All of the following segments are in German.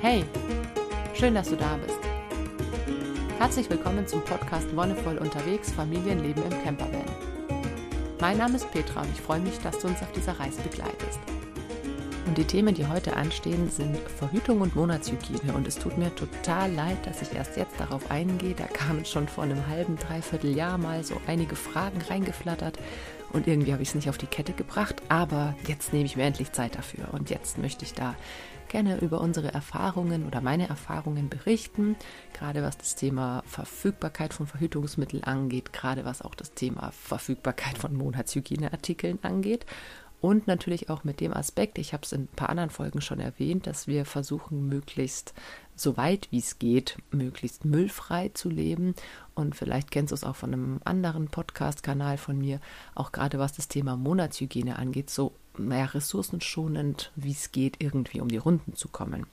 Hey, schön, dass du da bist. Herzlich willkommen zum Podcast Wonnevoll unterwegs Familienleben im Campervan. Mein Name ist Petra und ich freue mich, dass du uns auf dieser Reise begleitest. Und die Themen, die heute anstehen, sind Verhütung und Monatshygiene. Und es tut mir total leid, dass ich erst jetzt darauf eingehe. Da kamen schon vor einem halben, dreiviertel Jahr mal so einige Fragen reingeflattert. Und irgendwie habe ich es nicht auf die Kette gebracht. Aber jetzt nehme ich mir endlich Zeit dafür. Und jetzt möchte ich da gerne über unsere Erfahrungen oder meine Erfahrungen berichten. Gerade was das Thema Verfügbarkeit von Verhütungsmitteln angeht. Gerade was auch das Thema Verfügbarkeit von Monatshygieneartikeln angeht. Und natürlich auch mit dem Aspekt, ich habe es in ein paar anderen Folgen schon erwähnt, dass wir versuchen, möglichst so weit wie es geht, möglichst müllfrei zu leben. Und vielleicht kennst du es auch von einem anderen Podcast-Kanal von mir, auch gerade was das Thema Monatshygiene angeht, so naja, ressourcenschonend wie es geht, irgendwie um die Runden zu kommen.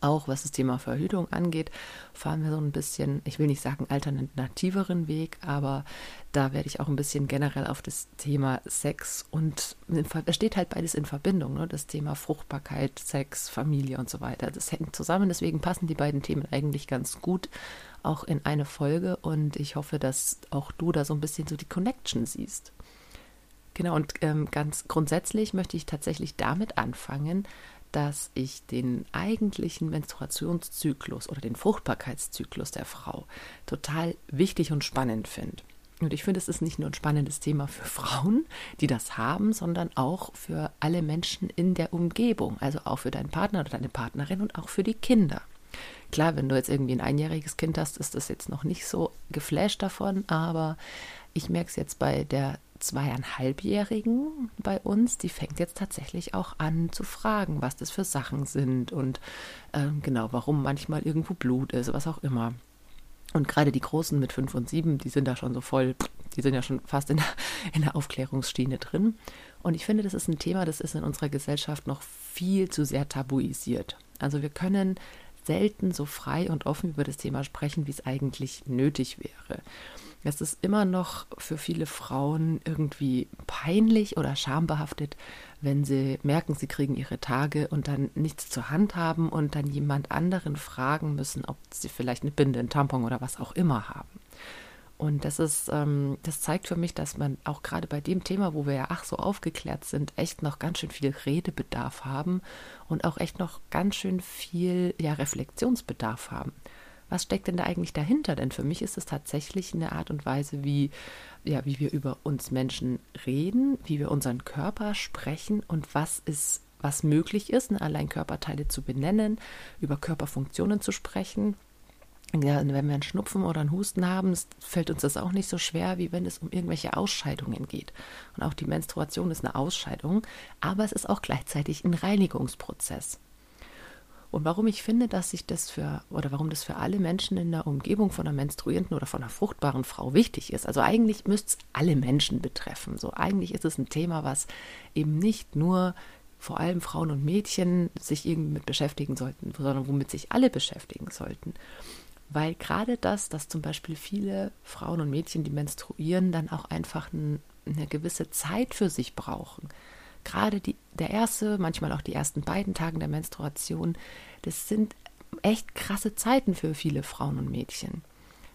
Auch was das Thema Verhütung angeht, fahren wir so ein bisschen, ich will nicht sagen alternativeren Weg, aber da werde ich auch ein bisschen generell auf das Thema Sex und es steht halt beides in Verbindung, ne? das Thema Fruchtbarkeit, Sex, Familie und so weiter. Das hängt zusammen, deswegen passen die beiden Themen eigentlich ganz gut auch in eine Folge und ich hoffe, dass auch du da so ein bisschen so die Connection siehst. Genau, und ähm, ganz grundsätzlich möchte ich tatsächlich damit anfangen, dass ich den eigentlichen Menstruationszyklus oder den Fruchtbarkeitszyklus der Frau total wichtig und spannend finde. Und ich finde, es ist nicht nur ein spannendes Thema für Frauen, die das haben, sondern auch für alle Menschen in der Umgebung, also auch für deinen Partner oder deine Partnerin und auch für die Kinder. Klar, wenn du jetzt irgendwie ein einjähriges Kind hast, ist das jetzt noch nicht so geflasht davon, aber ich merke es jetzt bei der zweieinhalbjährigen bei uns, die fängt jetzt tatsächlich auch an zu fragen, was das für Sachen sind und ähm, genau, warum manchmal irgendwo Blut ist, was auch immer. Und gerade die Großen mit fünf und sieben, die sind da schon so voll, die sind ja schon fast in der, in der Aufklärungsschiene drin. Und ich finde, das ist ein Thema, das ist in unserer Gesellschaft noch viel zu sehr tabuisiert. Also wir können selten so frei und offen über das Thema sprechen, wie es eigentlich nötig wäre. Es ist immer noch für viele Frauen irgendwie peinlich oder schambehaftet, wenn sie merken, sie kriegen ihre Tage und dann nichts zur Hand haben und dann jemand anderen fragen müssen, ob sie vielleicht eine Binde, einen Tampon oder was auch immer haben. Und das ist, ähm, das zeigt für mich, dass man auch gerade bei dem Thema, wo wir ja ach so aufgeklärt sind, echt noch ganz schön viel Redebedarf haben und auch echt noch ganz schön viel ja, Reflexionsbedarf haben was steckt denn da eigentlich dahinter? Denn für mich ist es tatsächlich eine Art und Weise, wie, ja, wie wir über uns Menschen reden, wie wir unseren Körper sprechen und was ist, was möglich ist, ne, allein Körperteile zu benennen, über Körperfunktionen zu sprechen. Ja, wenn wir einen Schnupfen oder einen Husten haben, fällt uns das auch nicht so schwer, wie wenn es um irgendwelche Ausscheidungen geht. Und auch die Menstruation ist eine Ausscheidung, aber es ist auch gleichzeitig ein Reinigungsprozess. Und warum ich finde, dass sich das für, oder warum das für alle Menschen in der Umgebung von einer menstruierenden oder von einer fruchtbaren Frau wichtig ist. Also eigentlich müsste es alle Menschen betreffen. So eigentlich ist es ein Thema, was eben nicht nur vor allem Frauen und Mädchen sich irgendwie mit beschäftigen sollten, sondern womit sich alle beschäftigen sollten. Weil gerade das, dass zum Beispiel viele Frauen und Mädchen, die menstruieren, dann auch einfach ein, eine gewisse Zeit für sich brauchen gerade die, der erste, manchmal auch die ersten beiden Tage der Menstruation, das sind echt krasse Zeiten für viele Frauen und Mädchen.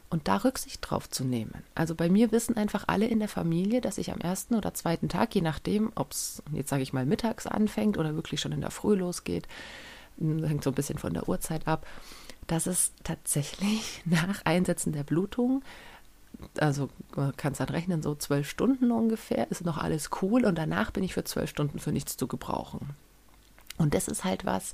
Und da Rücksicht drauf zu nehmen. Also bei mir wissen einfach alle in der Familie, dass ich am ersten oder zweiten Tag, je nachdem, ob es jetzt sage ich mal mittags anfängt oder wirklich schon in der Früh losgeht, hängt so ein bisschen von der Uhrzeit ab, dass es tatsächlich nach Einsetzen der Blutung also man kann es dann rechnen, so zwölf Stunden ungefähr, ist noch alles cool und danach bin ich für zwölf Stunden für nichts zu gebrauchen. Und das ist halt was,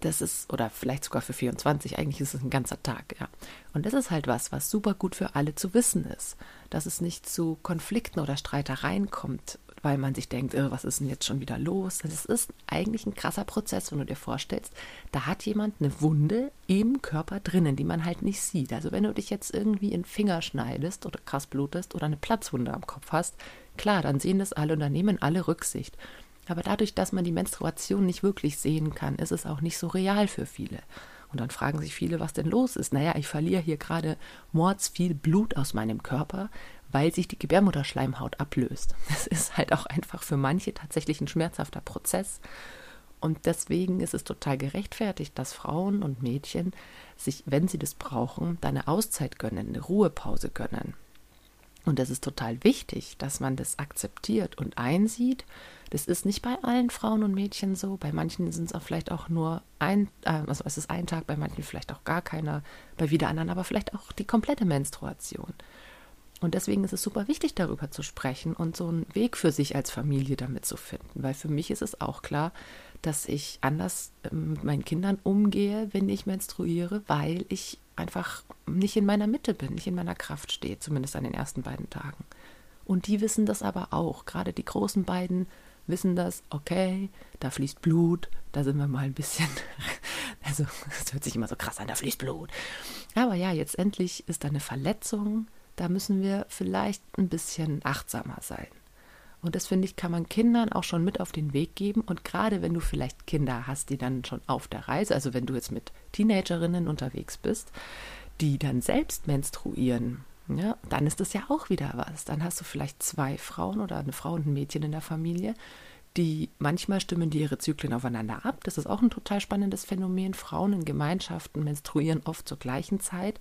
das ist, oder vielleicht sogar für 24, eigentlich ist es ein ganzer Tag, ja. Und das ist halt was, was super gut für alle zu wissen ist, dass es nicht zu Konflikten oder Streitereien kommt weil man sich denkt, oh, was ist denn jetzt schon wieder los? Das ist eigentlich ein krasser Prozess, wenn du dir vorstellst, da hat jemand eine Wunde im Körper drinnen, die man halt nicht sieht. Also wenn du dich jetzt irgendwie in den Finger schneidest oder krass blutest oder eine Platzwunde am Kopf hast, klar, dann sehen das alle und dann nehmen alle Rücksicht. Aber dadurch, dass man die Menstruation nicht wirklich sehen kann, ist es auch nicht so real für viele. Und dann fragen sich viele, was denn los ist. Naja, ich verliere hier gerade mords viel Blut aus meinem Körper, weil sich die Gebärmutterschleimhaut ablöst. Das ist halt auch einfach für manche tatsächlich ein schmerzhafter Prozess. Und deswegen ist es total gerechtfertigt, dass Frauen und Mädchen sich, wenn sie das brauchen, dann eine Auszeit gönnen, eine Ruhepause gönnen. Und das ist total wichtig, dass man das akzeptiert und einsieht. Das ist nicht bei allen Frauen und Mädchen so. Bei manchen sind es auch vielleicht auch nur ein, äh, also es ist ein Tag, bei manchen vielleicht auch gar keiner, bei wieder anderen aber vielleicht auch die komplette Menstruation. Und deswegen ist es super wichtig, darüber zu sprechen und so einen Weg für sich als Familie damit zu finden. Weil für mich ist es auch klar, dass ich anders ähm, mit meinen Kindern umgehe, wenn ich menstruiere, weil ich einfach nicht in meiner Mitte bin, nicht in meiner Kraft stehe, zumindest an den ersten beiden Tagen. Und die wissen das aber auch. Gerade die großen beiden wissen das, okay, da fließt Blut, da sind wir mal ein bisschen, also das hört sich immer so krass an, da fließt Blut. Aber ja, jetzt endlich ist da eine Verletzung, da müssen wir vielleicht ein bisschen achtsamer sein. Und das finde ich, kann man Kindern auch schon mit auf den Weg geben. Und gerade wenn du vielleicht Kinder hast, die dann schon auf der Reise, also wenn du jetzt mit Teenagerinnen unterwegs bist, die dann selbst menstruieren, ja, dann ist das ja auch wieder was. Dann hast du vielleicht zwei Frauen oder eine Frau und ein Mädchen in der Familie, die manchmal stimmen die ihre Zyklen aufeinander ab. Das ist auch ein total spannendes Phänomen. Frauen in Gemeinschaften menstruieren oft zur gleichen Zeit.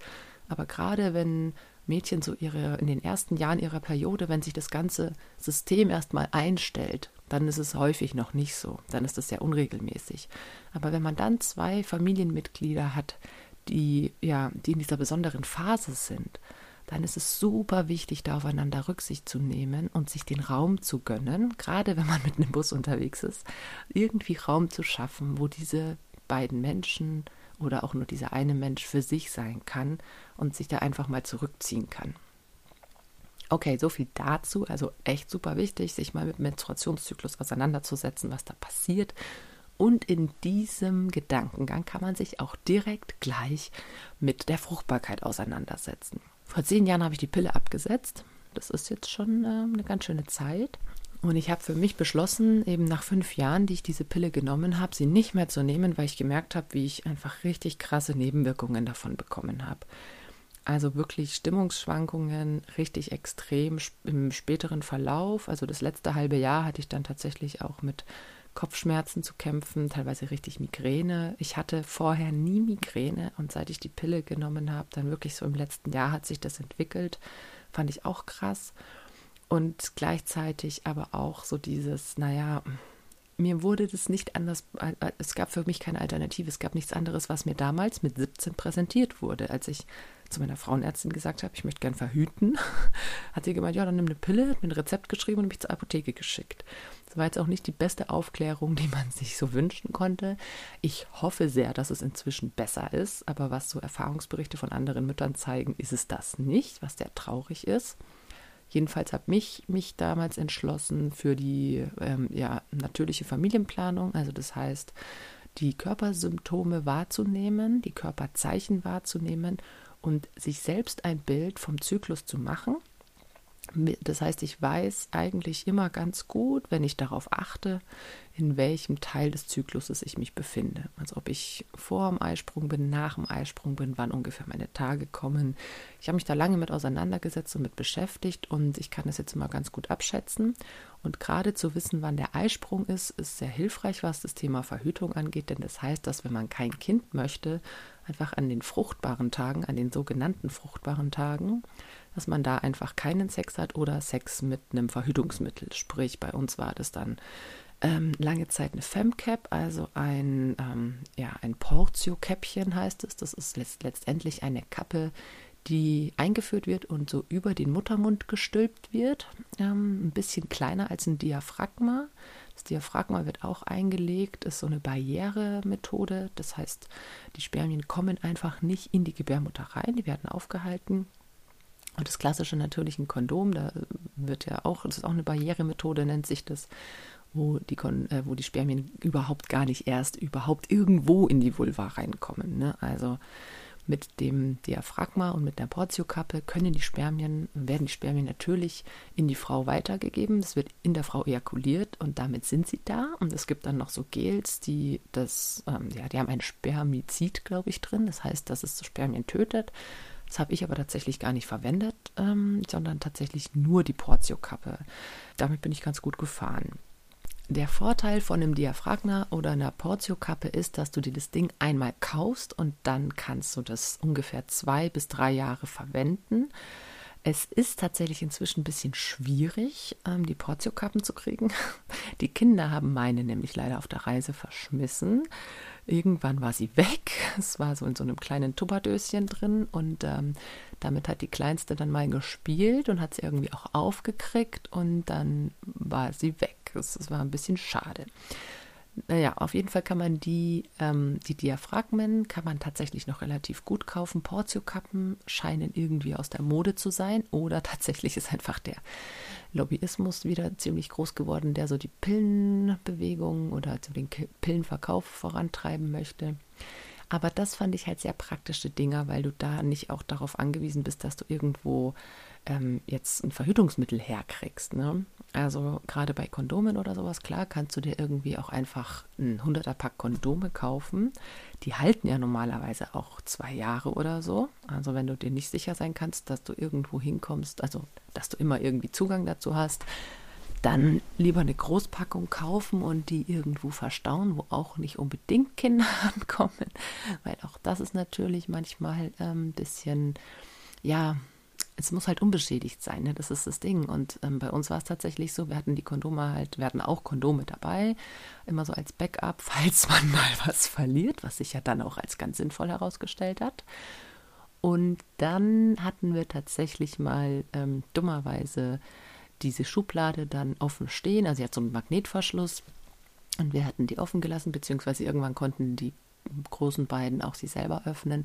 Aber gerade wenn Mädchen so ihre, in den ersten Jahren ihrer Periode, wenn sich das ganze System erstmal einstellt, dann ist es häufig noch nicht so. Dann ist es sehr unregelmäßig. Aber wenn man dann zwei Familienmitglieder hat, die, ja, die in dieser besonderen Phase sind, dann ist es super wichtig, da aufeinander Rücksicht zu nehmen und sich den Raum zu gönnen, gerade wenn man mit einem Bus unterwegs ist, irgendwie Raum zu schaffen, wo diese beiden Menschen oder auch nur dieser eine Mensch für sich sein kann und sich da einfach mal zurückziehen kann. Okay, so viel dazu. Also echt super wichtig, sich mal mit Menstruationszyklus auseinanderzusetzen, was da passiert. Und in diesem Gedankengang kann man sich auch direkt gleich mit der Fruchtbarkeit auseinandersetzen. Vor zehn Jahren habe ich die Pille abgesetzt. Das ist jetzt schon äh, eine ganz schöne Zeit. Und ich habe für mich beschlossen, eben nach fünf Jahren, die ich diese Pille genommen habe, sie nicht mehr zu nehmen, weil ich gemerkt habe, wie ich einfach richtig krasse Nebenwirkungen davon bekommen habe. Also wirklich Stimmungsschwankungen, richtig extrem im späteren Verlauf. Also das letzte halbe Jahr hatte ich dann tatsächlich auch mit Kopfschmerzen zu kämpfen, teilweise richtig Migräne. Ich hatte vorher nie Migräne und seit ich die Pille genommen habe, dann wirklich so im letzten Jahr hat sich das entwickelt. Fand ich auch krass und gleichzeitig aber auch so dieses, naja, mir wurde das nicht anders, äh, es gab für mich keine Alternative, es gab nichts anderes, was mir damals mit 17 präsentiert wurde. Als ich zu meiner Frauenärztin gesagt habe, ich möchte gern verhüten, hat sie gemeint, ja, dann nimm eine Pille, hat mir ein Rezept geschrieben und mich zur Apotheke geschickt. Das war jetzt auch nicht die beste Aufklärung, die man sich so wünschen konnte. Ich hoffe sehr, dass es inzwischen besser ist, aber was so Erfahrungsberichte von anderen Müttern zeigen, ist es das nicht, was sehr traurig ist. Jedenfalls habe ich mich damals entschlossen für die ähm, ja, natürliche Familienplanung, also das heißt, die Körpersymptome wahrzunehmen, die Körperzeichen wahrzunehmen und sich selbst ein Bild vom Zyklus zu machen das heißt, ich weiß eigentlich immer ganz gut, wenn ich darauf achte, in welchem Teil des Zykluses ich mich befinde. Also ob ich vor dem Eisprung bin, nach dem Eisprung bin, wann ungefähr meine Tage kommen. Ich habe mich da lange mit auseinandergesetzt und mit beschäftigt und ich kann das jetzt immer ganz gut abschätzen. Und gerade zu wissen, wann der Eisprung ist, ist sehr hilfreich, was das Thema Verhütung angeht, denn das heißt, dass wenn man kein Kind möchte, einfach an den fruchtbaren Tagen, an den sogenannten fruchtbaren Tagen, dass man da einfach keinen Sex hat oder Sex mit einem Verhütungsmittel. Sprich, bei uns war das dann ähm, lange Zeit eine Femcap, also ein, ähm, ja, ein Portio-Käppchen heißt es. Das ist letztendlich eine Kappe, die eingeführt wird und so über den Muttermund gestülpt wird. Ähm, ein bisschen kleiner als ein Diaphragma. Das Diaphragma wird auch eingelegt, ist so eine Barrieremethode. Das heißt, die Spermien kommen einfach nicht in die Gebärmutter rein, die werden aufgehalten und das klassische natürlich ein Kondom, da wird ja auch, das ist auch eine Barrieremethode, nennt sich das, wo die, äh, wo die Spermien überhaupt gar nicht erst überhaupt irgendwo in die Vulva reinkommen. Ne? Also mit dem Diaphragma und mit der Portiokappe können die Spermien, werden die Spermien natürlich in die Frau weitergegeben. Es wird in der Frau ejakuliert und damit sind sie da. Und es gibt dann noch so Gels, die das, ähm, ja, die haben ein Spermizid, glaube ich, drin. Das heißt, dass es Spermien tötet. Das habe ich aber tatsächlich gar nicht verwendet, ähm, sondern tatsächlich nur die Portio-Kappe. Damit bin ich ganz gut gefahren. Der Vorteil von einem Diaphragma oder einer Portiokappe ist, dass du dir das Ding einmal kaufst und dann kannst du das ungefähr zwei bis drei Jahre verwenden. Es ist tatsächlich inzwischen ein bisschen schwierig, ähm, die Portiokappen zu kriegen. Die Kinder haben meine nämlich leider auf der Reise verschmissen. Irgendwann war sie weg. Es war so in so einem kleinen Tupperdöschen drin und ähm, damit hat die Kleinste dann mal gespielt und hat sie irgendwie auch aufgekriegt und dann war sie weg. Das, das war ein bisschen schade. Naja, auf jeden Fall kann man die, ähm, die Diaphragmen kann man tatsächlich noch relativ gut kaufen. Portiokappen scheinen irgendwie aus der Mode zu sein oder tatsächlich ist einfach der Lobbyismus wieder ziemlich groß geworden, der so die Pillenbewegung oder den Pillenverkauf vorantreiben möchte. Aber das fand ich halt sehr praktische Dinger, weil du da nicht auch darauf angewiesen bist, dass du irgendwo ähm, jetzt ein Verhütungsmittel herkriegst. Ne? Also gerade bei Kondomen oder sowas, klar, kannst du dir irgendwie auch einfach ein 100er Pack Kondome kaufen. Die halten ja normalerweise auch zwei Jahre oder so. Also wenn du dir nicht sicher sein kannst, dass du irgendwo hinkommst, also dass du immer irgendwie Zugang dazu hast, dann lieber eine Großpackung kaufen und die irgendwo verstauen, wo auch nicht unbedingt Kinder ankommen, weil auch das ist natürlich manchmal ein ähm, bisschen, ja, es muss halt unbeschädigt sein, ne? das ist das Ding. Und ähm, bei uns war es tatsächlich so, wir hatten die Kondome halt, wir hatten auch Kondome dabei, immer so als Backup, falls man mal was verliert, was sich ja dann auch als ganz sinnvoll herausgestellt hat. Und dann hatten wir tatsächlich mal ähm, dummerweise diese Schublade dann offen stehen. Also sie hat so einen Magnetverschluss und wir hatten die offen gelassen, beziehungsweise irgendwann konnten die großen beiden auch sie selber öffnen,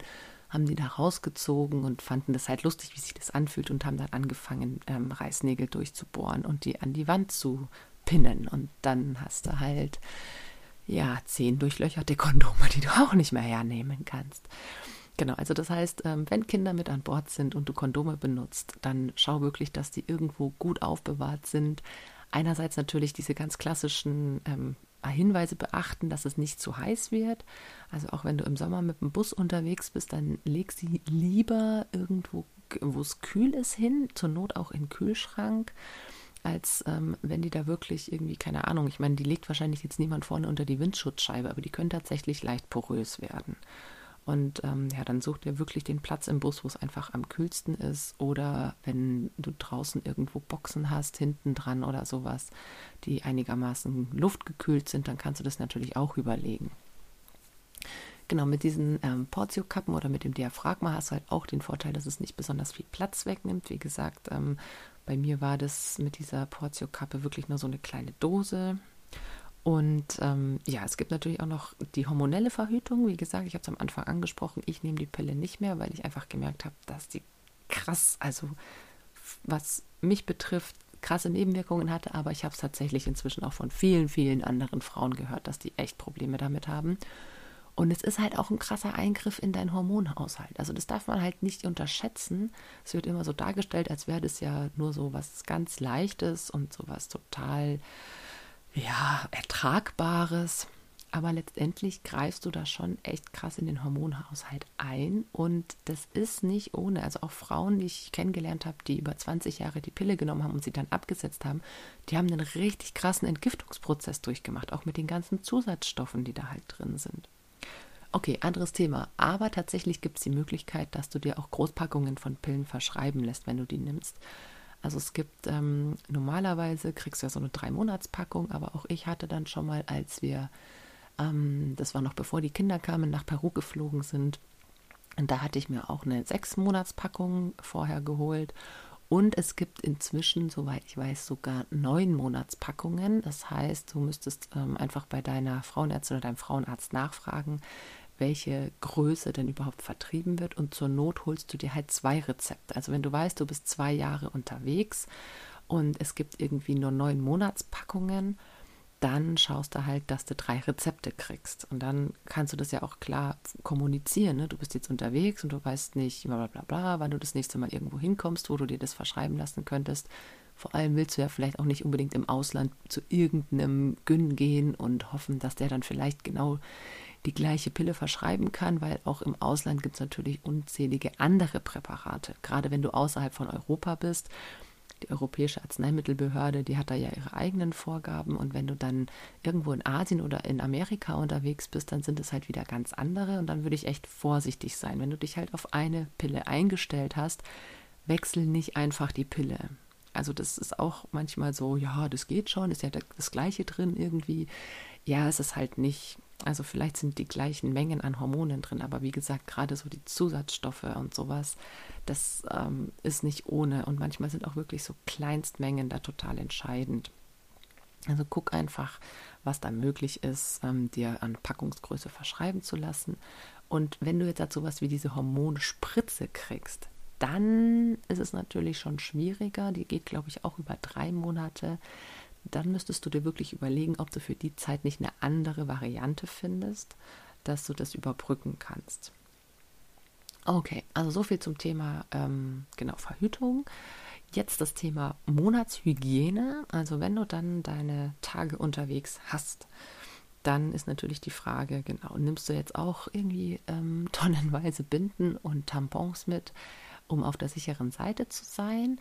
haben die da rausgezogen und fanden das halt lustig, wie sich das anfühlt und haben dann angefangen, ähm, Reißnägel durchzubohren und die an die Wand zu pinnen. Und dann hast du halt, ja, zehn durchlöcherte Kondome, die du auch nicht mehr hernehmen kannst. Genau, also das heißt, ähm, wenn Kinder mit an Bord sind und du Kondome benutzt, dann schau wirklich, dass die irgendwo gut aufbewahrt sind. Einerseits natürlich diese ganz klassischen ähm, Hinweise beachten, dass es nicht zu heiß wird. Also auch wenn du im Sommer mit dem Bus unterwegs bist, dann leg sie lieber irgendwo, wo es kühl ist, hin, zur Not auch in den Kühlschrank, als ähm, wenn die da wirklich irgendwie, keine Ahnung, ich meine, die legt wahrscheinlich jetzt niemand vorne unter die Windschutzscheibe, aber die können tatsächlich leicht porös werden. Und ähm, ja, dann such dir wirklich den Platz im Bus, wo es einfach am kühlsten ist. Oder wenn du draußen irgendwo Boxen hast, hinten dran oder sowas, die einigermaßen luftgekühlt sind, dann kannst du das natürlich auch überlegen. Genau, mit diesen ähm, Portio-Kappen oder mit dem Diaphragma hast du halt auch den Vorteil, dass es nicht besonders viel Platz wegnimmt. Wie gesagt, ähm, bei mir war das mit dieser Portio-Kappe wirklich nur so eine kleine Dose. Und ähm, ja, es gibt natürlich auch noch die hormonelle Verhütung. Wie gesagt, ich habe es am Anfang angesprochen, ich nehme die Pille nicht mehr, weil ich einfach gemerkt habe, dass die krass, also was mich betrifft, krasse Nebenwirkungen hatte. Aber ich habe es tatsächlich inzwischen auch von vielen, vielen anderen Frauen gehört, dass die echt Probleme damit haben. Und es ist halt auch ein krasser Eingriff in deinen Hormonhaushalt. Also das darf man halt nicht unterschätzen. Es wird immer so dargestellt, als wäre das ja nur so was ganz Leichtes und so was total ja, Ertragbares. Aber letztendlich greifst du da schon echt krass in den Hormonhaushalt ein. Und das ist nicht ohne. Also auch Frauen, die ich kennengelernt habe, die über 20 Jahre die Pille genommen haben und sie dann abgesetzt haben, die haben einen richtig krassen Entgiftungsprozess durchgemacht, auch mit den ganzen Zusatzstoffen, die da halt drin sind. Okay, anderes Thema. Aber tatsächlich gibt es die Möglichkeit, dass du dir auch Großpackungen von Pillen verschreiben lässt, wenn du die nimmst. Also es gibt ähm, normalerweise kriegst du ja so eine Drei-Monats-Packung, aber auch ich hatte dann schon mal, als wir, ähm, das war noch bevor die Kinder kamen, nach Peru geflogen sind, und da hatte ich mir auch eine Sechs-Monats-Packung vorher geholt. Und es gibt inzwischen, soweit ich weiß, sogar neun Monatspackungen. Das heißt, du müsstest ähm, einfach bei deiner Frauenärztin oder deinem Frauenarzt nachfragen, welche Größe denn überhaupt vertrieben wird. Und zur Not holst du dir halt zwei Rezepte. Also wenn du weißt, du bist zwei Jahre unterwegs und es gibt irgendwie nur neun Monatspackungen, dann schaust du halt, dass du drei Rezepte kriegst. Und dann kannst du das ja auch klar kommunizieren. Ne? Du bist jetzt unterwegs und du weißt nicht, bla bla bla, wann du das nächste Mal irgendwo hinkommst, wo du dir das verschreiben lassen könntest. Vor allem willst du ja vielleicht auch nicht unbedingt im Ausland zu irgendeinem Gyn gehen und hoffen, dass der dann vielleicht genau die gleiche Pille verschreiben kann, weil auch im Ausland gibt es natürlich unzählige andere Präparate. Gerade wenn du außerhalb von Europa bist, die Europäische Arzneimittelbehörde, die hat da ja ihre eigenen Vorgaben und wenn du dann irgendwo in Asien oder in Amerika unterwegs bist, dann sind es halt wieder ganz andere und dann würde ich echt vorsichtig sein. Wenn du dich halt auf eine Pille eingestellt hast, wechsel nicht einfach die Pille. Also das ist auch manchmal so, ja, das geht schon, ist ja das Gleiche drin irgendwie. Ja, es ist halt nicht. Also vielleicht sind die gleichen Mengen an Hormonen drin, aber wie gesagt, gerade so die Zusatzstoffe und sowas, das ähm, ist nicht ohne. Und manchmal sind auch wirklich so Kleinstmengen da total entscheidend. Also guck einfach, was da möglich ist, ähm, dir an Packungsgröße verschreiben zu lassen. Und wenn du jetzt dazu sowas wie diese Hormonspritze kriegst, dann ist es natürlich schon schwieriger. Die geht, glaube ich, auch über drei Monate. Dann müsstest du dir wirklich überlegen, ob du für die Zeit nicht eine andere Variante findest, dass du das überbrücken kannst. Okay, also so viel zum Thema ähm, genau Verhütung. Jetzt das Thema Monatshygiene. Also wenn du dann deine Tage unterwegs hast, dann ist natürlich die Frage, genau, nimmst du jetzt auch irgendwie ähm, tonnenweise Binden und Tampons mit? um auf der sicheren Seite zu sein.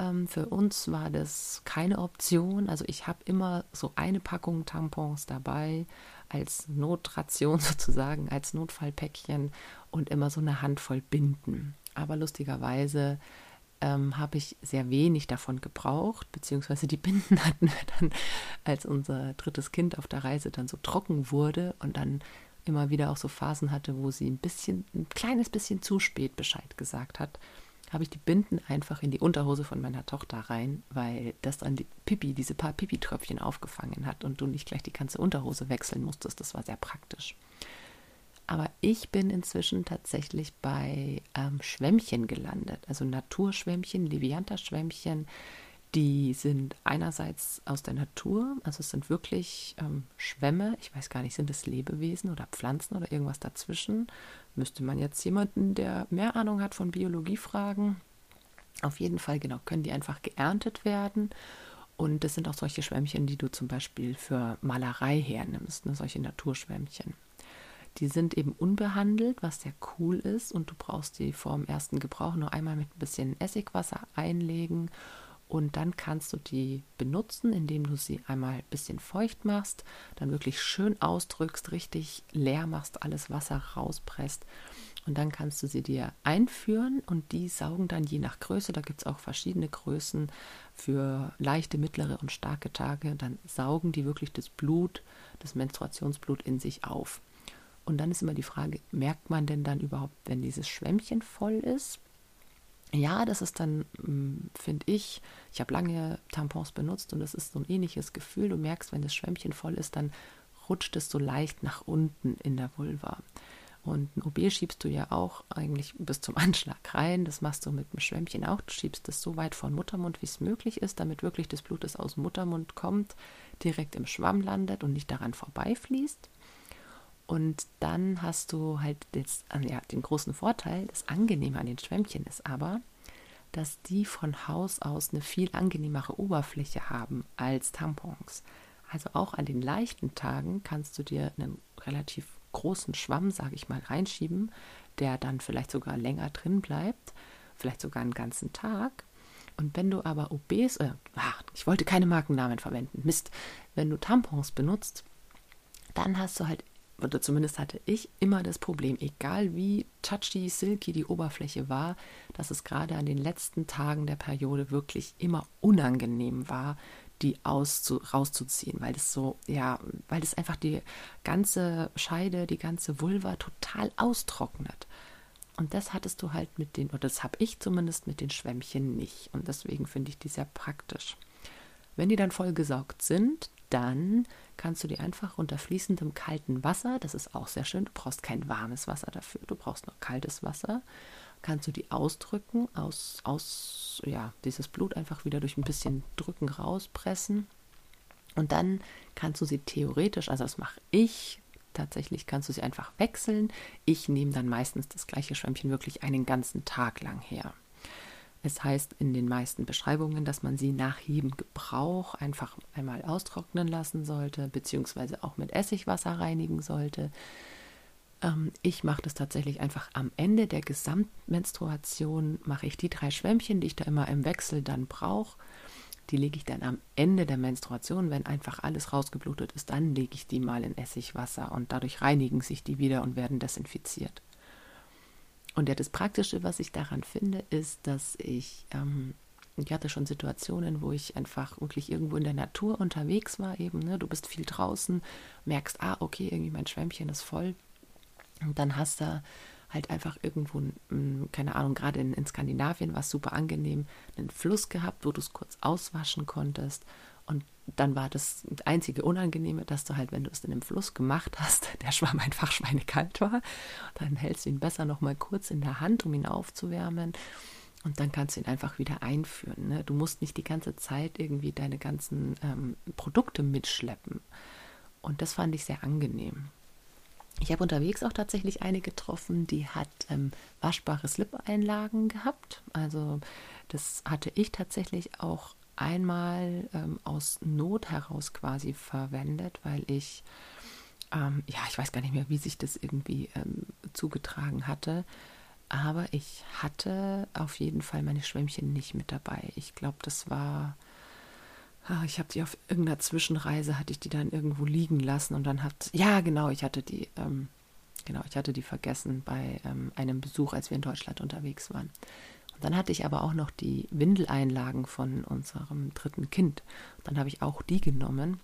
Ähm, für uns war das keine Option. Also ich habe immer so eine Packung Tampons dabei als Notration sozusagen, als Notfallpäckchen und immer so eine Handvoll Binden. Aber lustigerweise ähm, habe ich sehr wenig davon gebraucht, beziehungsweise die Binden hatten wir dann, als unser drittes Kind auf der Reise dann so trocken wurde und dann immer wieder auch so Phasen hatte, wo sie ein bisschen, ein kleines bisschen zu spät Bescheid gesagt hat, habe ich die Binden einfach in die Unterhose von meiner Tochter rein, weil das dann die Pipi, diese paar Pipi-Tröpfchen aufgefangen hat und du nicht gleich die ganze Unterhose wechseln musstest. Das war sehr praktisch. Aber ich bin inzwischen tatsächlich bei ähm, Schwämmchen gelandet, also Naturschwämmchen, Levianta-Schwämmchen, die sind einerseits aus der Natur, also es sind wirklich ähm, Schwämme. Ich weiß gar nicht, sind es Lebewesen oder Pflanzen oder irgendwas dazwischen? Müsste man jetzt jemanden, der mehr Ahnung hat von Biologie, fragen. Auf jeden Fall, genau, können die einfach geerntet werden. Und das sind auch solche Schwämmchen, die du zum Beispiel für Malerei hernimmst, ne, solche Naturschwämmchen. Die sind eben unbehandelt, was sehr cool ist. Und du brauchst die vor dem ersten Gebrauch nur einmal mit ein bisschen Essigwasser einlegen und dann kannst du die benutzen, indem du sie einmal ein bisschen feucht machst, dann wirklich schön ausdrückst, richtig leer machst, alles Wasser rauspresst. Und dann kannst du sie dir einführen und die saugen dann je nach Größe, da gibt es auch verschiedene Größen für leichte, mittlere und starke Tage, dann saugen die wirklich das Blut, das Menstruationsblut in sich auf. Und dann ist immer die Frage, merkt man denn dann überhaupt, wenn dieses Schwämmchen voll ist? Ja, das ist dann, mm, finde ich, ich habe lange Tampons benutzt und es ist so ein ähnliches Gefühl. Du merkst, wenn das Schwämmchen voll ist, dann rutscht es so leicht nach unten in der Vulva. Und ein OB schiebst du ja auch eigentlich bis zum Anschlag rein. Das machst du mit dem Schwämmchen auch. Du schiebst es so weit vor den Muttermund, wie es möglich ist, damit wirklich das Blut, das aus dem Muttermund kommt, direkt im Schwamm landet und nicht daran vorbeifließt. Und dann hast du halt jetzt, ja, den großen Vorteil, das Angenehme an den Schwämmchen ist aber, dass die von Haus aus eine viel angenehmere Oberfläche haben als Tampons. Also auch an den leichten Tagen kannst du dir einen relativ großen Schwamm, sage ich mal, reinschieben, der dann vielleicht sogar länger drin bleibt, vielleicht sogar einen ganzen Tag. Und wenn du aber OBs, äh, ach, ich wollte keine Markennamen verwenden, Mist, wenn du Tampons benutzt, dann hast du halt oder zumindest hatte ich immer das Problem, egal wie touchy, silky die Oberfläche war, dass es gerade an den letzten Tagen der Periode wirklich immer unangenehm war, die auszu rauszuziehen, weil das so, ja, weil das einfach die ganze Scheide, die ganze Vulva total austrocknet. Und das hattest du halt mit den, oder das habe ich zumindest mit den Schwämmchen nicht. Und deswegen finde ich die sehr praktisch. Wenn die dann vollgesaugt sind, dann kannst du die einfach unter fließendem kalten Wasser, das ist auch sehr schön, du brauchst kein warmes Wasser dafür, du brauchst nur kaltes Wasser, kannst du die ausdrücken, aus, aus, ja, dieses Blut einfach wieder durch ein bisschen Drücken rauspressen. Und dann kannst du sie theoretisch, also das mache ich, tatsächlich kannst du sie einfach wechseln. Ich nehme dann meistens das gleiche Schwämmchen wirklich einen ganzen Tag lang her. Es heißt in den meisten Beschreibungen, dass man sie nach jedem Gebrauch einfach einmal austrocknen lassen sollte, beziehungsweise auch mit Essigwasser reinigen sollte. Ähm, ich mache das tatsächlich einfach am Ende der Gesamtmenstruation, mache ich die drei Schwämmchen, die ich da immer im Wechsel dann brauche. Die lege ich dann am Ende der Menstruation, wenn einfach alles rausgeblutet ist, dann lege ich die mal in Essigwasser und dadurch reinigen sich die wieder und werden desinfiziert. Und ja, das Praktische, was ich daran finde, ist, dass ich, ähm, ich hatte schon Situationen, wo ich einfach wirklich irgendwo in der Natur unterwegs war, eben, ne? du bist viel draußen, merkst, ah, okay, irgendwie mein Schwämmchen ist voll. Und dann hast du halt einfach irgendwo, keine Ahnung, gerade in, in Skandinavien war es super angenehm, einen Fluss gehabt, wo du es kurz auswaschen konntest. Dann war das einzige Unangenehme, dass du halt, wenn du es in dem Fluss gemacht hast, der Schwamm einfach schweinekalt war. Dann hältst du ihn besser nochmal kurz in der Hand, um ihn aufzuwärmen. Und dann kannst du ihn einfach wieder einführen. Ne? Du musst nicht die ganze Zeit irgendwie deine ganzen ähm, Produkte mitschleppen. Und das fand ich sehr angenehm. Ich habe unterwegs auch tatsächlich eine getroffen, die hat ähm, waschbare Slip-Einlagen gehabt. Also das hatte ich tatsächlich auch einmal ähm, aus Not heraus quasi verwendet, weil ich, ähm, ja, ich weiß gar nicht mehr, wie sich das irgendwie ähm, zugetragen hatte. Aber ich hatte auf jeden Fall meine Schwämmchen nicht mit dabei. Ich glaube, das war Ah, ich habe die auf irgendeiner Zwischenreise, hatte ich die dann irgendwo liegen lassen und dann hat, ja genau, ich hatte die, ähm, genau, ich hatte die vergessen bei ähm, einem Besuch, als wir in Deutschland unterwegs waren. Dann hatte ich aber auch noch die Windeleinlagen von unserem dritten Kind. dann habe ich auch die genommen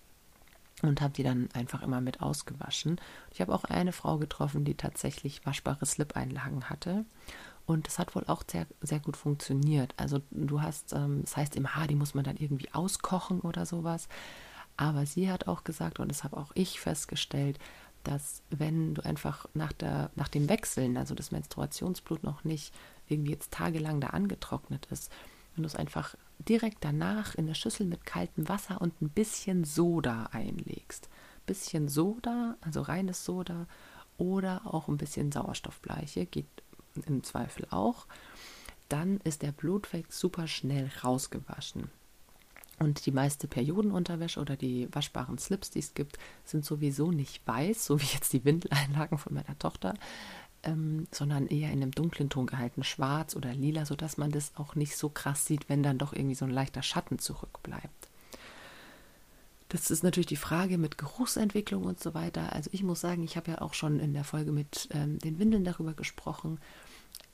und habe die dann einfach immer mit ausgewaschen. Ich habe auch eine Frau getroffen, die tatsächlich waschbare Slip-Einlagen hatte. Und das hat wohl auch sehr, sehr gut funktioniert. Also du hast, ähm, das heißt im Haar, die muss man dann irgendwie auskochen oder sowas. Aber sie hat auch gesagt, und das habe auch ich festgestellt, dass wenn du einfach nach, der, nach dem Wechseln, also das Menstruationsblut noch nicht irgendwie jetzt tagelang da angetrocknet ist, wenn du es einfach direkt danach in der Schüssel mit kaltem Wasser und ein bisschen Soda einlegst. Bisschen Soda, also reines Soda oder auch ein bisschen Sauerstoffbleiche, geht im Zweifel auch, dann ist der Blutfleck super schnell rausgewaschen. Und die meiste Periodenunterwäsche oder die waschbaren Slips, die es gibt, sind sowieso nicht weiß, so wie jetzt die Windeleinlagen von meiner Tochter, ähm, sondern eher in einem dunklen Ton gehalten, schwarz oder lila, sodass man das auch nicht so krass sieht, wenn dann doch irgendwie so ein leichter Schatten zurückbleibt. Das ist natürlich die Frage mit Geruchsentwicklung und so weiter. Also ich muss sagen, ich habe ja auch schon in der Folge mit ähm, den Windeln darüber gesprochen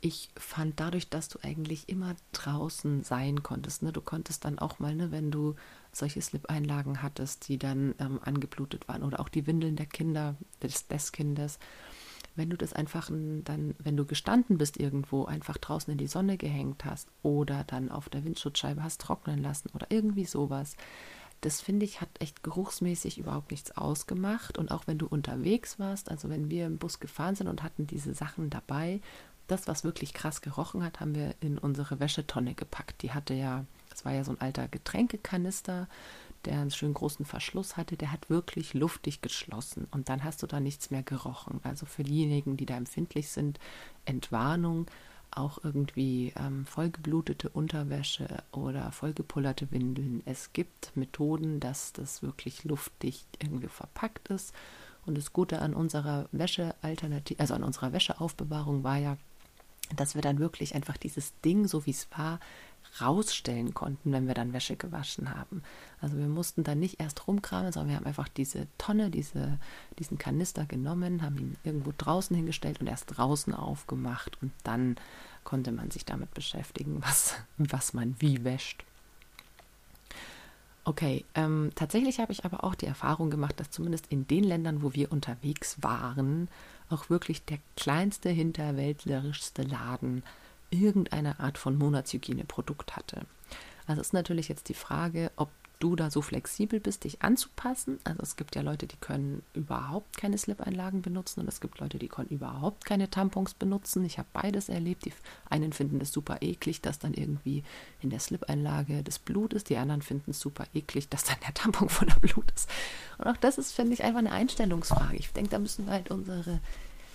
ich fand dadurch, dass du eigentlich immer draußen sein konntest, ne, du konntest dann auch mal, ne, wenn du solche Slip-Einlagen hattest, die dann ähm, angeblutet waren oder auch die Windeln der Kinder, des, des Kindes, wenn du das einfach dann, wenn du gestanden bist irgendwo, einfach draußen in die Sonne gehängt hast oder dann auf der Windschutzscheibe hast trocknen lassen oder irgendwie sowas, das finde ich, hat echt geruchsmäßig überhaupt nichts ausgemacht. Und auch wenn du unterwegs warst, also wenn wir im Bus gefahren sind und hatten diese Sachen dabei, das, was wirklich krass gerochen hat, haben wir in unsere Wäschetonne gepackt. Die hatte ja, das war ja so ein alter Getränkekanister, der einen schönen großen Verschluss hatte, der hat wirklich luftig geschlossen und dann hast du da nichts mehr gerochen. Also für diejenigen, die da empfindlich sind, Entwarnung, auch irgendwie ähm, vollgeblutete Unterwäsche oder vollgepullerte Windeln. Es gibt Methoden, dass das wirklich luftdicht irgendwie verpackt ist. Und das Gute an unserer Wäschealternative, also an unserer Wäscheaufbewahrung war ja, dass wir dann wirklich einfach dieses Ding, so wie es war, rausstellen konnten, wenn wir dann Wäsche gewaschen haben. Also wir mussten dann nicht erst rumkramen, sondern wir haben einfach diese Tonne, diese, diesen Kanister genommen, haben ihn irgendwo draußen hingestellt und erst draußen aufgemacht und dann konnte man sich damit beschäftigen, was, was man wie wäscht. Okay, ähm, tatsächlich habe ich aber auch die Erfahrung gemacht, dass zumindest in den Ländern, wo wir unterwegs waren, auch wirklich der kleinste, hinterwäldlerischste Laden irgendeine Art von Monatshygieneprodukt hatte. Also ist natürlich jetzt die Frage, ob du da so flexibel bist, dich anzupassen. Also es gibt ja Leute, die können überhaupt keine Slip-Einlagen benutzen und es gibt Leute, die können überhaupt keine Tampons benutzen. Ich habe beides erlebt. Die einen finden es super eklig, dass dann irgendwie in der Slip-Einlage das Blut ist. Die anderen finden es super eklig, dass dann der Tampon voller Blut ist. Und auch das ist, finde ich, einfach eine Einstellungsfrage. Ich denke, da müssen wir halt unsere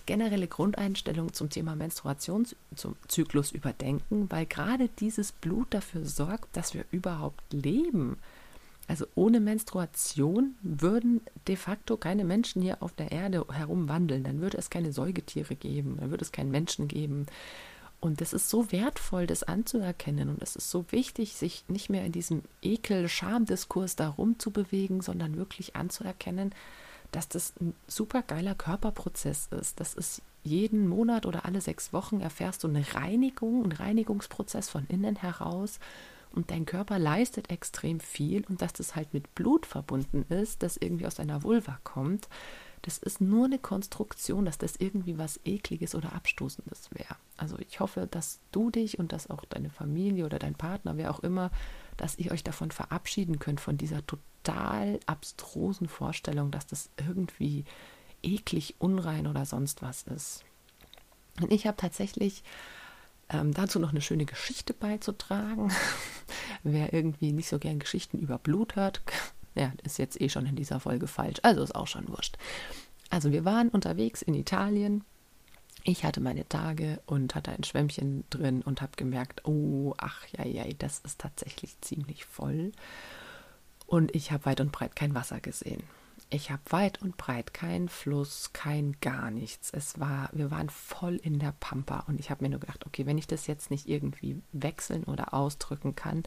generelle Grundeinstellung zum Thema Menstruationszyklus überdenken, weil gerade dieses Blut dafür sorgt, dass wir überhaupt leben. Also ohne Menstruation würden de facto keine Menschen hier auf der Erde herumwandeln. Dann würde es keine Säugetiere geben, dann würde es keinen Menschen geben. Und es ist so wertvoll, das anzuerkennen. Und es ist so wichtig, sich nicht mehr in diesem Ekel-Scham-Diskurs darum zu bewegen, sondern wirklich anzuerkennen, dass das ein super geiler Körperprozess ist. Das ist jeden Monat oder alle sechs Wochen erfährst du eine Reinigung, einen Reinigungsprozess von innen heraus. Und dein Körper leistet extrem viel. Und dass das halt mit Blut verbunden ist, das irgendwie aus deiner Vulva kommt, das ist nur eine Konstruktion, dass das irgendwie was Ekliges oder Abstoßendes wäre. Also ich hoffe, dass du dich und dass auch deine Familie oder dein Partner, wer auch immer, dass ihr euch davon verabschieden könnt, von dieser total abstrusen Vorstellung, dass das irgendwie eklig, unrein oder sonst was ist. Und ich habe tatsächlich ähm, dazu noch eine schöne Geschichte beizutragen. Wer irgendwie nicht so gern Geschichten über Blut hört, ja, ist jetzt eh schon in dieser Folge falsch. Also ist auch schon wurscht. Also wir waren unterwegs in Italien. Ich hatte meine Tage und hatte ein Schwämmchen drin und habe gemerkt, oh, ach ja, ja, das ist tatsächlich ziemlich voll. Und ich habe weit und breit kein Wasser gesehen. Ich habe weit und breit keinen Fluss, kein gar nichts. Es war, wir waren voll in der Pampa und ich habe mir nur gedacht, okay, wenn ich das jetzt nicht irgendwie wechseln oder ausdrücken kann,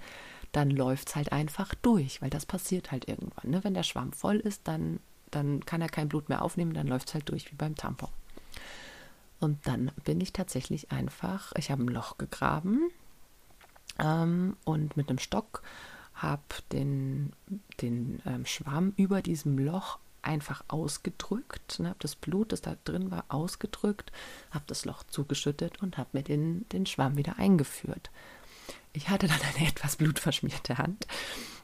dann läuft es halt einfach durch, weil das passiert halt irgendwann. Ne? Wenn der Schwamm voll ist, dann, dann kann er kein Blut mehr aufnehmen, dann läuft es halt durch wie beim Tampon. Und dann bin ich tatsächlich einfach, ich habe ein Loch gegraben ähm, und mit einem Stock habe den, den ähm, Schwamm über diesem Loch einfach ausgedrückt, ne, habe das Blut, das da drin war, ausgedrückt, habe das Loch zugeschüttet und habe mir den, den Schwamm wieder eingeführt. Ich hatte dann eine etwas blutverschmierte Hand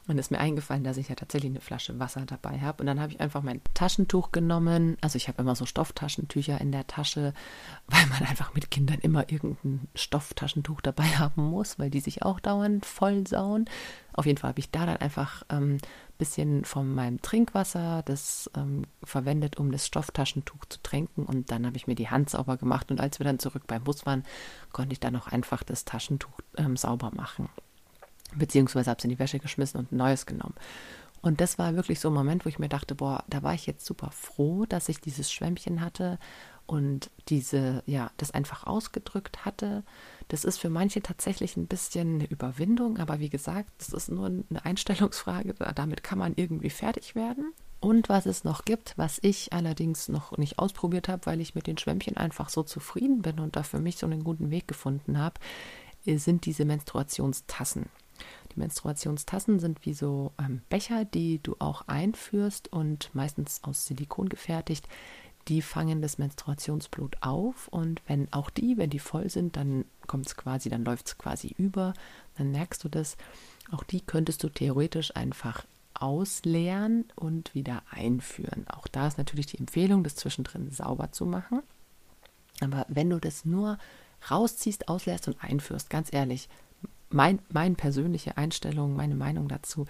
und ist mir eingefallen, dass ich ja tatsächlich eine Flasche Wasser dabei habe. Und dann habe ich einfach mein Taschentuch genommen. Also ich habe immer so Stofftaschentücher in der Tasche, weil man einfach mit Kindern immer irgendein Stofftaschentuch dabei haben muss, weil die sich auch dauernd vollsauen. Auf jeden Fall habe ich da dann einfach ein ähm, bisschen von meinem Trinkwasser das ähm, verwendet, um das Stofftaschentuch zu tränken. Und dann habe ich mir die Hand sauber gemacht. Und als wir dann zurück beim Bus waren, konnte ich dann auch einfach das Taschentuch ähm, sauber machen beziehungsweise habe es in die Wäsche geschmissen und ein neues genommen. Und das war wirklich so ein Moment, wo ich mir dachte, boah, da war ich jetzt super froh, dass ich dieses Schwämmchen hatte und diese, ja, das einfach ausgedrückt hatte. Das ist für manche tatsächlich ein bisschen eine Überwindung, aber wie gesagt, das ist nur eine Einstellungsfrage. Damit kann man irgendwie fertig werden. Und was es noch gibt, was ich allerdings noch nicht ausprobiert habe, weil ich mit den Schwämmchen einfach so zufrieden bin und da für mich so einen guten Weg gefunden habe, sind diese Menstruationstassen. Menstruationstassen sind wie so ähm, Becher, die du auch einführst und meistens aus Silikon gefertigt. Die fangen das Menstruationsblut auf und wenn auch die, wenn die voll sind, dann kommt es quasi, dann läuft es quasi über, dann merkst du das. Auch die könntest du theoretisch einfach ausleeren und wieder einführen. Auch da ist natürlich die Empfehlung, das zwischendrin sauber zu machen. Aber wenn du das nur rausziehst, ausleerst und einführst, ganz ehrlich, mein, meine persönliche Einstellung, meine Meinung dazu,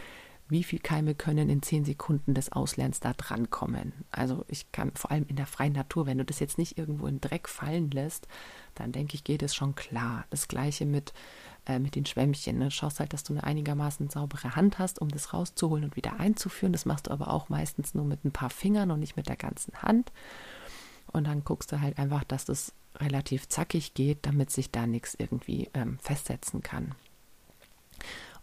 wie viel Keime können in zehn Sekunden des Auslernens da drankommen. Also ich kann vor allem in der freien Natur, wenn du das jetzt nicht irgendwo in Dreck fallen lässt, dann denke ich, geht es schon klar. Das gleiche mit, äh, mit den Schwämmchen. Ne? Schaust halt, dass du eine einigermaßen saubere Hand hast, um das rauszuholen und wieder einzuführen. Das machst du aber auch meistens nur mit ein paar Fingern und nicht mit der ganzen Hand. Und dann guckst du halt einfach, dass das relativ zackig geht, damit sich da nichts irgendwie ähm, festsetzen kann.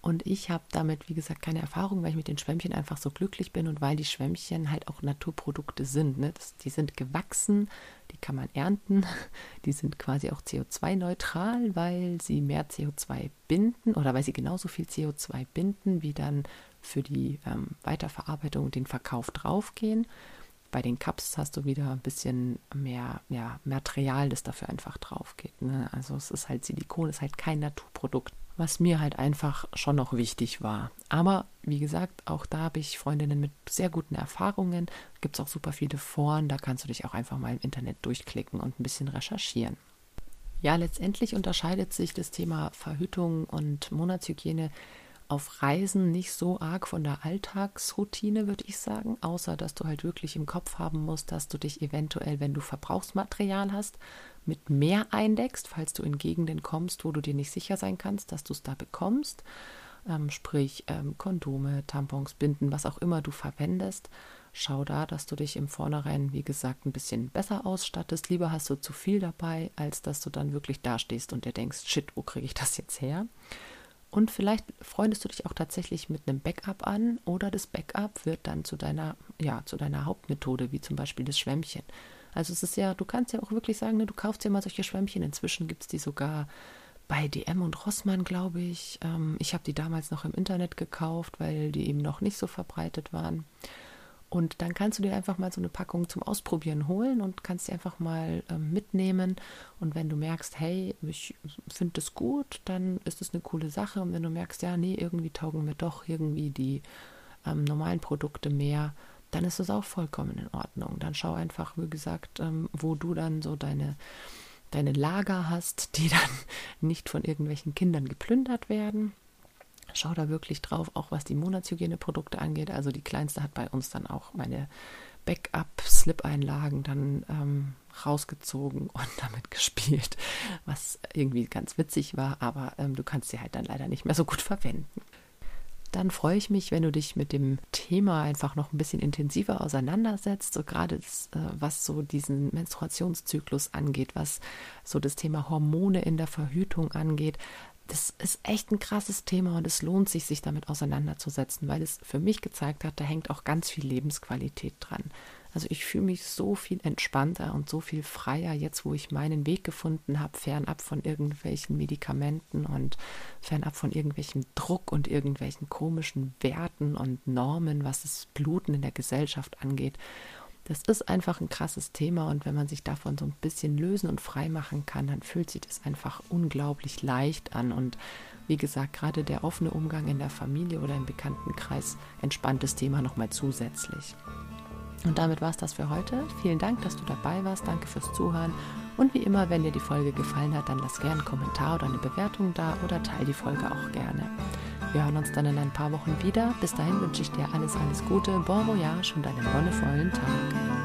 Und ich habe damit, wie gesagt, keine Erfahrung, weil ich mit den Schwämmchen einfach so glücklich bin und weil die Schwämmchen halt auch Naturprodukte sind. Ne? Das, die sind gewachsen, die kann man ernten, die sind quasi auch CO2-neutral, weil sie mehr CO2 binden oder weil sie genauso viel CO2 binden, wie dann für die ähm, Weiterverarbeitung und den Verkauf draufgehen. Bei den Cups hast du wieder ein bisschen mehr ja, Material, das dafür einfach drauf geht. Ne? Also es ist halt Silikon, ist halt kein Naturprodukt was mir halt einfach schon noch wichtig war. Aber wie gesagt, auch da habe ich Freundinnen mit sehr guten Erfahrungen. Gibt es auch super viele Foren, da kannst du dich auch einfach mal im Internet durchklicken und ein bisschen recherchieren. Ja, letztendlich unterscheidet sich das Thema Verhütung und Monatshygiene auf Reisen nicht so arg von der Alltagsroutine, würde ich sagen, außer dass du halt wirklich im Kopf haben musst, dass du dich eventuell, wenn du Verbrauchsmaterial hast, mit mehr eindeckst, falls du in Gegenden kommst, wo du dir nicht sicher sein kannst, dass du es da bekommst. ähm, sprich ähm, Kondome, Tampons, Binden, was auch immer du verwendest. Schau da, dass du dich im Vornherein, wie gesagt, ein bisschen besser ausstattest. Lieber hast du zu viel dabei, als dass du dann wirklich dastehst und dir denkst, shit, wo kriege ich das jetzt her? Und vielleicht freundest du dich auch tatsächlich mit einem Backup an oder das Backup wird dann zu deiner, ja, zu deiner Hauptmethode, wie zum Beispiel das Schwämmchen. Also es ist ja, du kannst ja auch wirklich sagen, ne, du kaufst dir mal solche Schwämmchen. Inzwischen gibt es die sogar bei DM und Rossmann, glaube ich. Ähm, ich habe die damals noch im Internet gekauft, weil die eben noch nicht so verbreitet waren. Und dann kannst du dir einfach mal so eine Packung zum Ausprobieren holen und kannst sie einfach mal ähm, mitnehmen. Und wenn du merkst, hey, ich finde das gut, dann ist das eine coole Sache. Und wenn du merkst, ja, nee, irgendwie taugen mir doch irgendwie die ähm, normalen Produkte mehr, dann ist das auch vollkommen in Ordnung. Dann schau einfach, wie gesagt, ähm, wo du dann so deine, deine Lager hast, die dann nicht von irgendwelchen Kindern geplündert werden schau da wirklich drauf, auch was die Monatshygieneprodukte angeht. Also die kleinste hat bei uns dann auch meine Backup-Slip-Einlagen dann ähm, rausgezogen und damit gespielt, was irgendwie ganz witzig war, aber ähm, du kannst sie halt dann leider nicht mehr so gut verwenden. Dann freue ich mich, wenn du dich mit dem Thema einfach noch ein bisschen intensiver auseinandersetzt, so gerade das, äh, was so diesen Menstruationszyklus angeht, was so das Thema Hormone in der Verhütung angeht, das ist echt ein krasses Thema und es lohnt sich, sich damit auseinanderzusetzen, weil es für mich gezeigt hat, da hängt auch ganz viel Lebensqualität dran. Also ich fühle mich so viel entspannter und so viel freier jetzt, wo ich meinen Weg gefunden habe, fernab von irgendwelchen Medikamenten und fernab von irgendwelchem Druck und irgendwelchen komischen Werten und Normen, was das Bluten in der Gesellschaft angeht. Das ist einfach ein krasses Thema und wenn man sich davon so ein bisschen lösen und frei machen kann, dann fühlt sich das einfach unglaublich leicht an und wie gesagt, gerade der offene Umgang in der Familie oder im Bekanntenkreis entspannt das Thema nochmal zusätzlich. Und damit war es das für heute. Vielen Dank, dass du dabei warst. Danke fürs Zuhören. Und wie immer, wenn dir die Folge gefallen hat, dann lass gerne einen Kommentar oder eine Bewertung da oder teile die Folge auch gerne. Wir hören uns dann in ein paar Wochen wieder. Bis dahin wünsche ich dir alles, alles Gute, bon voyage und einen wonnevollen Tag.